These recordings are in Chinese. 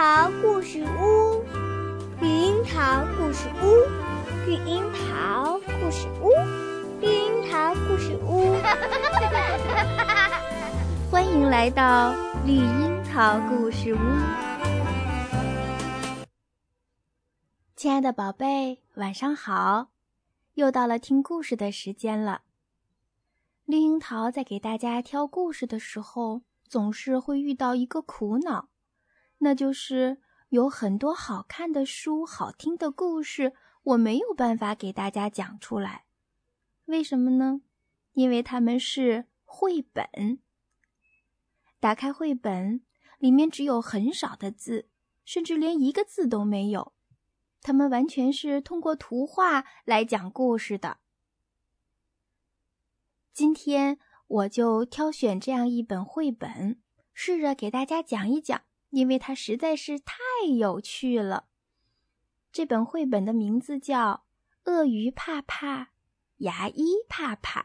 桃故事屋，绿樱桃故事屋，绿樱桃故事屋，绿樱桃故事屋。欢迎来到绿樱桃故事屋，亲爱的宝贝，晚上好！又到了听故事的时间了。绿樱桃在给大家挑故事的时候，总是会遇到一个苦恼。那就是有很多好看的书、好听的故事，我没有办法给大家讲出来。为什么呢？因为它们是绘本。打开绘本，里面只有很少的字，甚至连一个字都没有。它们完全是通过图画来讲故事的。今天我就挑选这样一本绘本，试着给大家讲一讲。因为它实在是太有趣了。这本绘本的名字叫《鳄鱼怕怕，牙医怕怕》。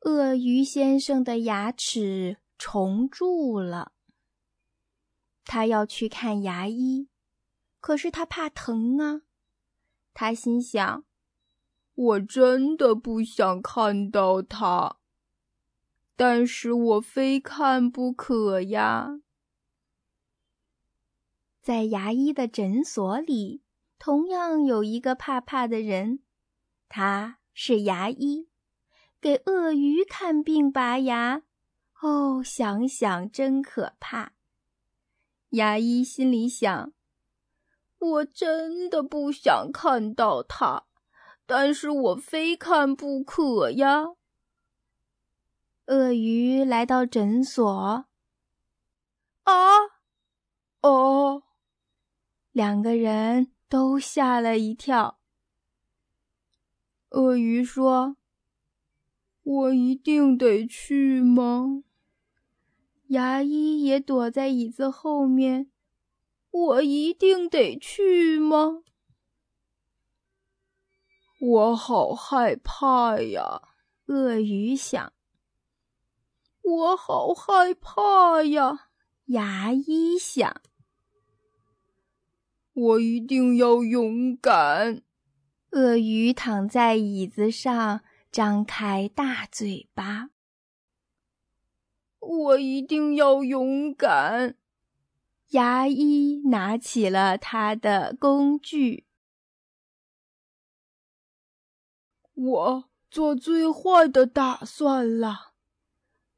鳄鱼先生的牙齿重蛀了，他要去看牙医，可是他怕疼啊。他心想：“我真的不想看到他。”但是我非看不可呀！在牙医的诊所里，同样有一个怕怕的人，他是牙医，给鳄鱼看病拔牙。哦，想想真可怕！牙医心里想：我真的不想看到他，但是我非看不可呀。鳄鱼来到诊所，啊，哦，两个人都吓了一跳。鳄鱼说：“我一定得去吗？”牙医也躲在椅子后面：“我一定得去吗？”我好害怕呀！鳄鱼想。我好害怕呀！牙医想。我一定要勇敢。鳄鱼躺在椅子上，张开大嘴巴。我一定要勇敢。牙医拿起了他的工具。我做最坏的打算了。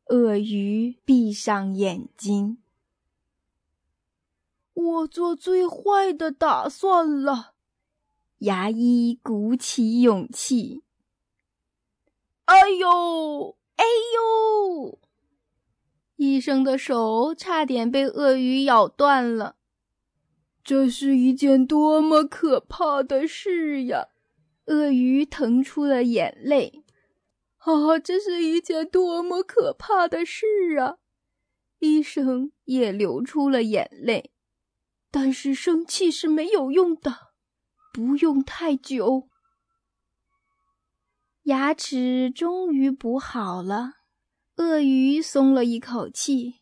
鳄鱼闭上眼睛。我做最坏的打算了。牙医鼓起勇气。哎呦，哎呦！医生的手差点被鳄鱼咬断了。这是一件多么可怕的事呀！鳄鱼疼出了眼泪。啊，这是一件多么可怕的事啊！医生也流出了眼泪，但是生气是没有用的，不用太久。牙齿终于补好了，鳄鱼松了一口气。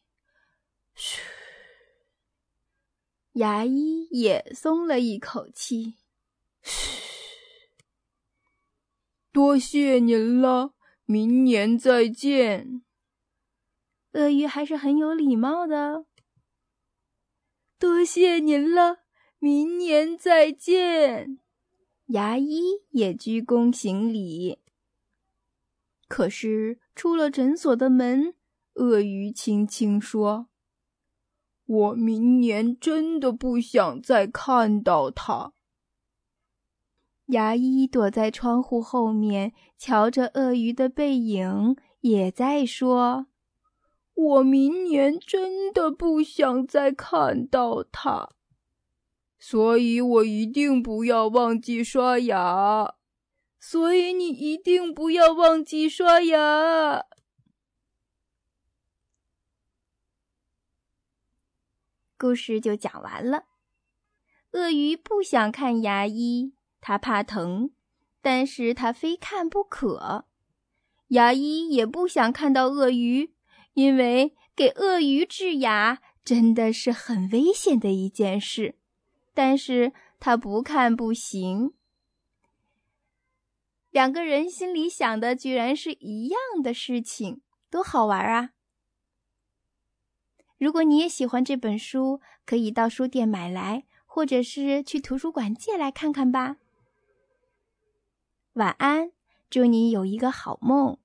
嘘，牙医也松了一口气。嘘，多谢您了。明年再见。鳄鱼还是很有礼貌的。多谢您了，明年再见。牙医也鞠躬行礼。可是出了诊所的门，鳄鱼轻轻说：“我明年真的不想再看到他。”牙医躲在窗户后面，瞧着鳄鱼的背影，也在说：“我明年真的不想再看到它，所以我一定不要忘记刷牙。所以你一定不要忘记刷牙。”故事就讲完了。鳄鱼不想看牙医。他怕疼，但是他非看不可。牙医也不想看到鳄鱼，因为给鳄鱼治牙真的是很危险的一件事，但是他不看不行。两个人心里想的居然是一样的事情，多好玩啊！如果你也喜欢这本书，可以到书店买来，或者是去图书馆借来看看吧。晚安，祝你有一个好梦。